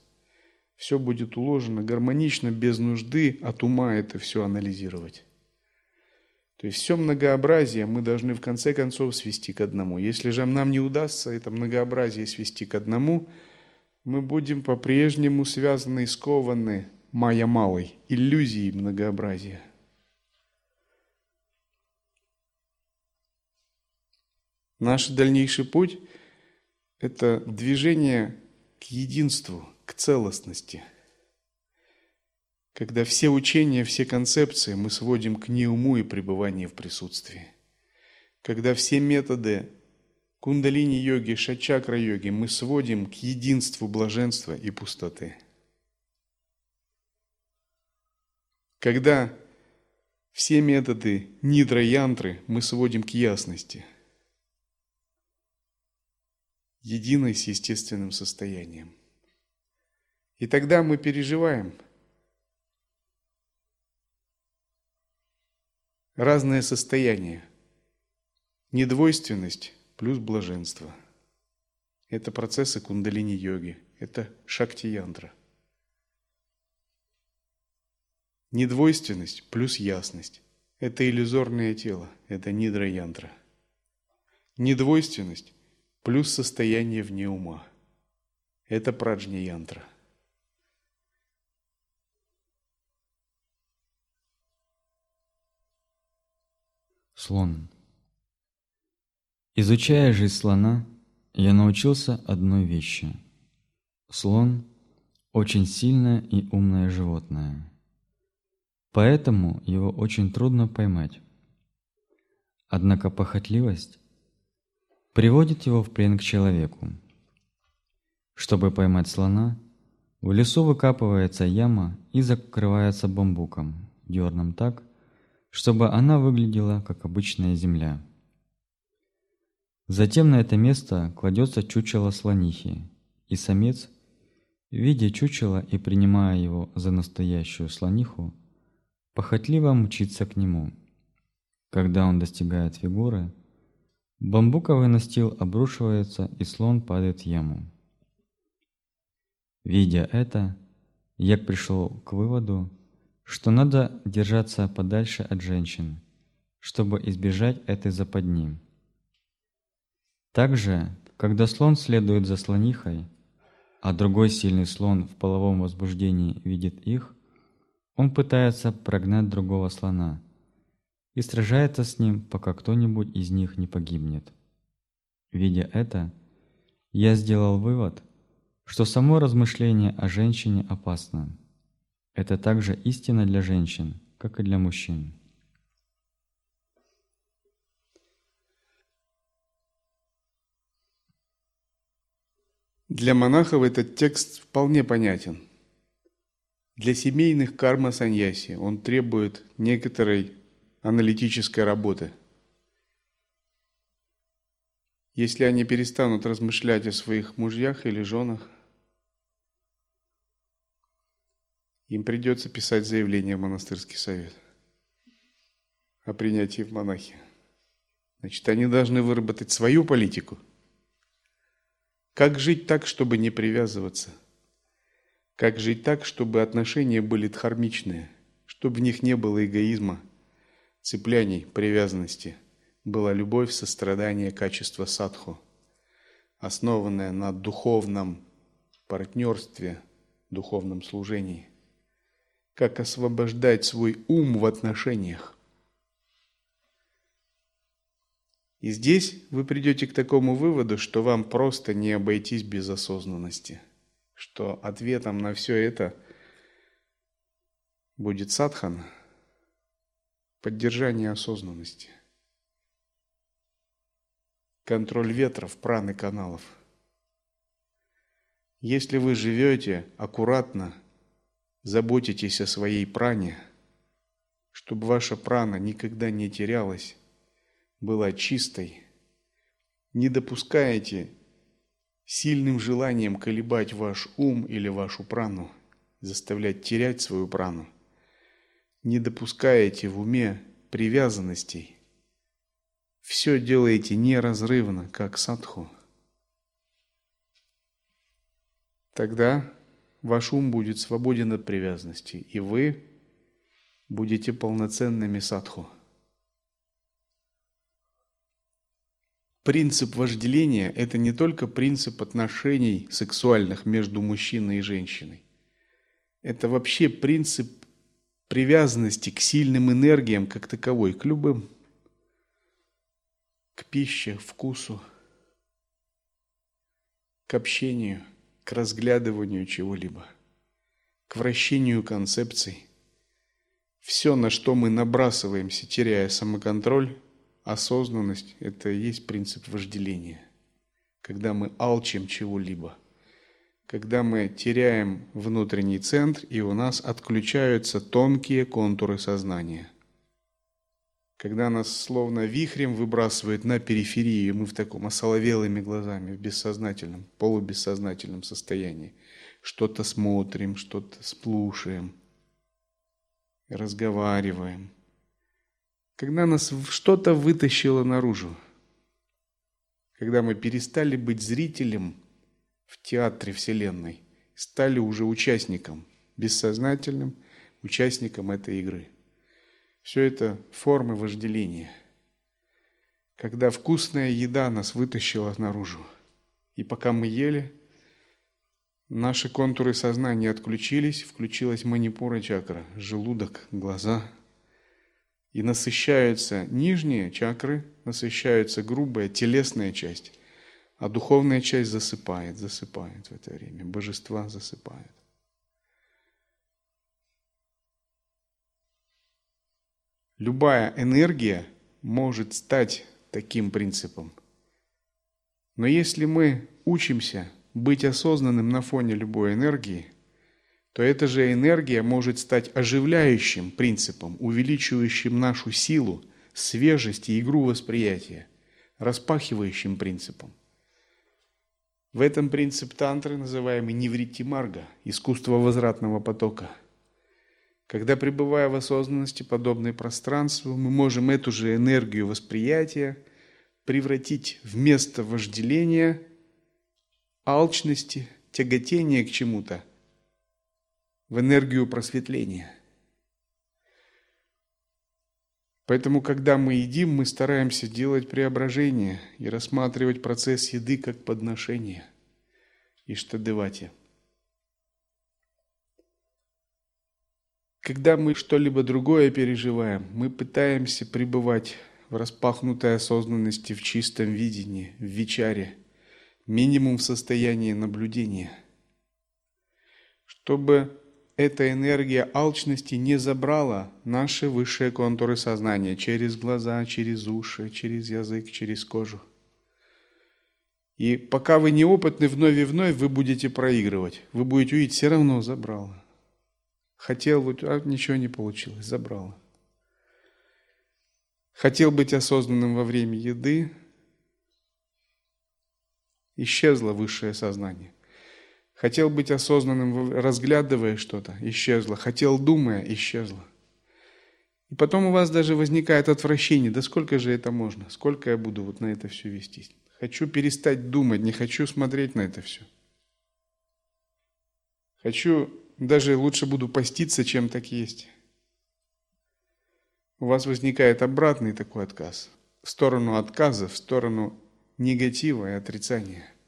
Все будет уложено гармонично, без нужды от ума это все анализировать. То есть все многообразие мы должны в конце концов свести к одному. Если же нам не удастся это многообразие свести к одному, мы будем по-прежнему связаны и скованы майя малой, иллюзией многообразия. Наш дальнейший путь – это движение к единству, к целостности – когда все учения, все концепции мы сводим к неуму и пребыванию в присутствии. Когда все методы кундалини-йоги, шачакра-йоги мы сводим к единству блаженства и пустоты. Когда все методы нидра-янтры мы сводим к ясности, единой с естественным состоянием. И тогда мы переживаем – разное состояние. Недвойственность плюс блаженство. Это процессы кундалини-йоги, это шакти-янтра. Недвойственность плюс ясность – это иллюзорное тело, это нидра-янтра. Недвойственность плюс состояние вне ума – это праджня-янтра. Слон. Изучая жизнь слона, я научился одной вещи. Слон – очень сильное и умное животное. Поэтому его очень трудно поймать. Однако похотливость приводит его в плен к человеку. Чтобы поймать слона, в лесу выкапывается яма и закрывается бамбуком, дерном так, чтобы она выглядела как обычная земля. Затем на это место кладется чучело слонихи, и самец, видя чучело и принимая его за настоящую слониху, похотливо мчится к нему. Когда он достигает фигуры, бамбуковый настил обрушивается, и слон падает в яму. Видя это, я пришел к выводу, что надо держаться подальше от женщин, чтобы избежать этой западни. Также, когда слон следует за слонихой, а другой сильный слон в половом возбуждении видит их, он пытается прогнать другого слона и сражается с ним, пока кто-нибудь из них не погибнет. Видя это, я сделал вывод, что само размышление о женщине опасно. Это также истина для женщин, как и для мужчин. Для монахов этот текст вполне понятен. Для семейных карма саньяси он требует некоторой аналитической работы. Если они перестанут размышлять о своих мужьях или женах, им придется писать заявление в монастырский совет о принятии в монахи. Значит, они должны выработать свою политику. Как жить так, чтобы не привязываться? Как жить так, чтобы отношения были дхармичные, чтобы в них не было эгоизма, цепляний, привязанности, была любовь, сострадание, качество садху, основанное на духовном партнерстве, духовном служении – как освобождать свой ум в отношениях. И здесь вы придете к такому выводу, что вам просто не обойтись без осознанности, что ответом на все это будет садхан, поддержание осознанности, контроль ветров, праны каналов. Если вы живете аккуратно, Заботитесь о своей пране, чтобы ваша прана никогда не терялась, была чистой. Не допускаете сильным желанием колебать ваш ум или вашу прану, заставлять терять свою прану. Не допускаете в уме привязанностей. Все делаете неразрывно, как садху. Тогда ваш ум будет свободен от привязанности, и вы будете полноценными садху. Принцип вожделения – это не только принцип отношений сексуальных между мужчиной и женщиной. Это вообще принцип привязанности к сильным энергиям как таковой, к любым, к пище, вкусу, к общению – к разглядыванию чего-либо, к вращению концепций. Все, на что мы набрасываемся, теряя самоконтроль, осознанность – это и есть принцип вожделения. Когда мы алчим чего-либо, когда мы теряем внутренний центр, и у нас отключаются тонкие контуры сознания – когда нас словно вихрем выбрасывает на периферию, и мы в таком осоловелыми глазами, в бессознательном, полубессознательном состоянии. Что-то смотрим, что-то слушаем, разговариваем. Когда нас что-то вытащило наружу, когда мы перестали быть зрителем в театре Вселенной, стали уже участником, бессознательным, участником этой игры. Все это формы вожделения. Когда вкусная еда нас вытащила наружу, и пока мы ели, наши контуры сознания отключились, включилась манипура чакра, желудок, глаза, и насыщаются нижние чакры, насыщаются грубая телесная часть, а духовная часть засыпает, засыпает в это время, божества засыпают. Любая энергия может стать таким принципом. Но если мы учимся быть осознанным на фоне любой энергии, то эта же энергия может стать оживляющим принципом, увеличивающим нашу силу, свежесть и игру восприятия, распахивающим принципом. В этом принцип тантры, называемый неврити марга, искусство возвратного потока. Когда пребывая в осознанности, подобной пространству, мы можем эту же энергию восприятия превратить в место вожделения, алчности, тяготения к чему-то, в энергию просветления. Поэтому, когда мы едим, мы стараемся делать преображение и рассматривать процесс еды как подношение. И Когда мы что-либо другое переживаем, мы пытаемся пребывать в распахнутой осознанности, в чистом видении, в вечаре, минимум в состоянии наблюдения. Чтобы эта энергия алчности не забрала наши высшие контуры сознания через глаза, через уши, через язык, через кожу. И пока вы неопытны вновь и вновь, вы будете проигрывать. Вы будете увидеть, все равно забрала. Хотел, а ничего не получилось, забрала. Хотел быть осознанным во время еды, исчезло высшее сознание. Хотел быть осознанным, разглядывая что-то, исчезло. Хотел, думая, исчезло. И потом у вас даже возникает отвращение. Да сколько же это можно? Сколько я буду вот на это все вестись? Хочу перестать думать, не хочу смотреть на это все. Хочу, даже лучше буду поститься, чем так есть. У вас возникает обратный такой отказ. В сторону отказа, в сторону негатива и отрицания –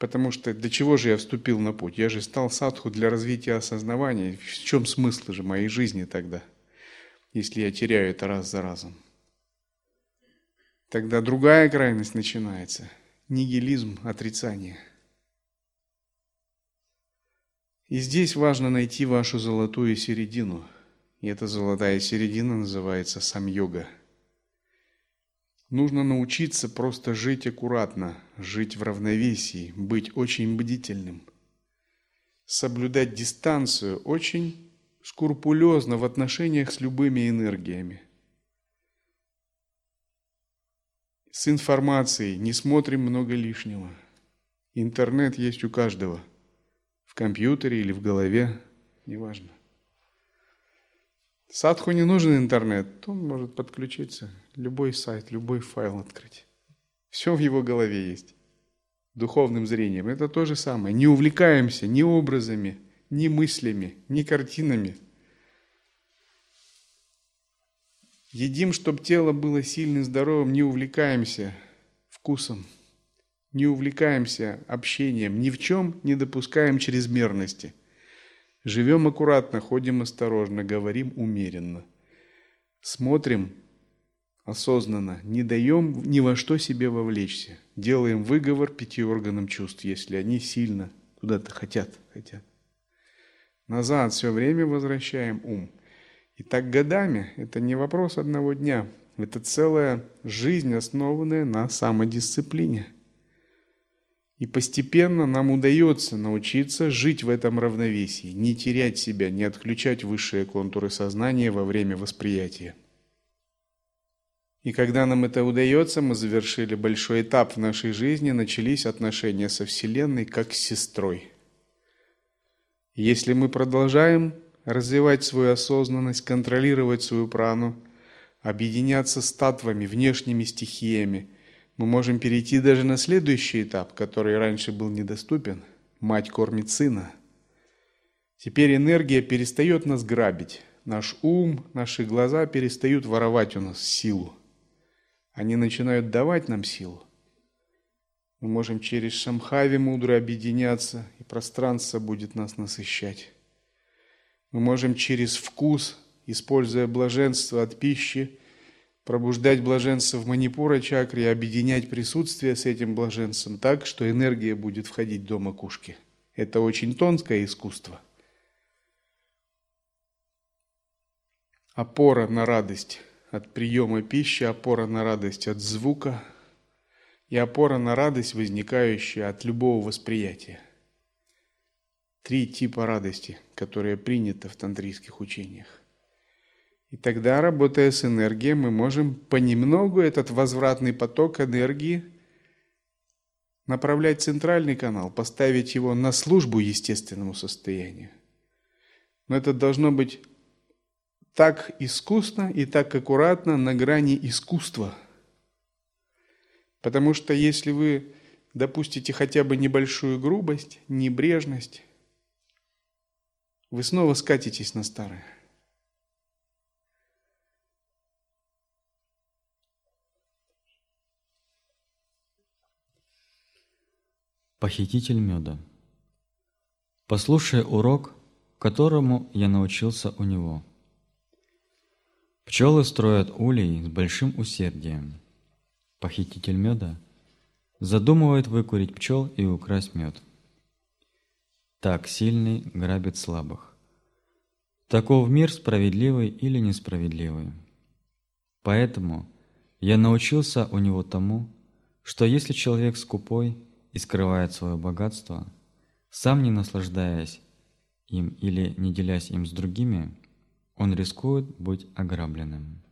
Потому что для чего же я вступил на путь? Я же стал садху для развития осознавания. В чем смысл же моей жизни тогда, если я теряю это раз за разом? Тогда другая крайность начинается. Нигилизм, отрицание. И здесь важно найти вашу золотую середину. И эта золотая середина называется сам-йога – Нужно научиться просто жить аккуратно, жить в равновесии, быть очень бдительным. Соблюдать дистанцию очень скрупулезно в отношениях с любыми энергиями. С информацией не смотрим много лишнего. Интернет есть у каждого. Компьютере или в голове, неважно. Садху не нужен интернет, он может подключиться, любой сайт, любой файл открыть. Все в его голове есть. Духовным зрением. Это то же самое. Не увлекаемся ни образами, ни мыслями, ни картинами. Едим, чтобы тело было сильным, здоровым, не увлекаемся вкусом, не увлекаемся общением, ни в чем не допускаем чрезмерности – Живем аккуратно, ходим осторожно, говорим умеренно. Смотрим осознанно, не даем ни во что себе вовлечься. Делаем выговор пяти органам чувств, если они сильно куда-то хотят, хотят. Назад все время возвращаем ум. И так годами, это не вопрос одного дня, это целая жизнь, основанная на самодисциплине – и постепенно нам удается научиться жить в этом равновесии, не терять себя, не отключать высшие контуры сознания во время восприятия. И когда нам это удается, мы завершили большой этап в нашей жизни, начались отношения со Вселенной как с сестрой. Если мы продолжаем развивать свою осознанность, контролировать свою прану, объединяться с татвами, внешними стихиями – мы можем перейти даже на следующий этап, который раньше был недоступен. Мать кормит сына. Теперь энергия перестает нас грабить. Наш ум, наши глаза перестают воровать у нас силу. Они начинают давать нам силу. Мы можем через Шамхави мудро объединяться, и пространство будет нас насыщать. Мы можем через вкус, используя блаженство от пищи, пробуждать блаженство в манипура чакре объединять присутствие с этим блаженством так, что энергия будет входить до макушки. Это очень тонкое искусство. Опора на радость от приема пищи, опора на радость от звука – и опора на радость, возникающая от любого восприятия. Три типа радости, которые приняты в тантрийских учениях. И тогда, работая с энергией, мы можем понемногу этот возвратный поток энергии направлять в центральный канал, поставить его на службу естественному состоянию. Но это должно быть так искусно и так аккуратно на грани искусства – Потому что если вы допустите хотя бы небольшую грубость, небрежность, вы снова скатитесь на старое. Похититель меда. Послушай урок, которому я научился у него. Пчелы строят улей с большим усердием – похититель меда, задумывает выкурить пчел и украсть мед. Так сильный грабит слабых. Таков мир справедливый или несправедливый. Поэтому я научился у него тому, что если человек скупой и скрывает свое богатство, сам не наслаждаясь им или не делясь им с другими, он рискует быть ограбленным.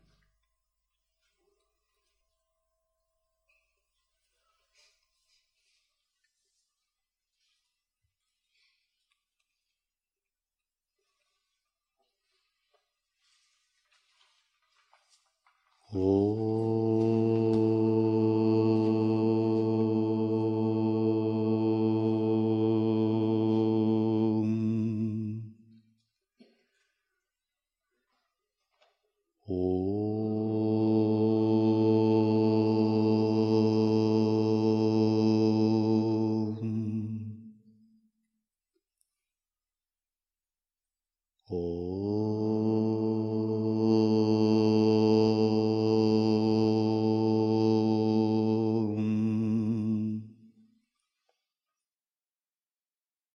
Oh.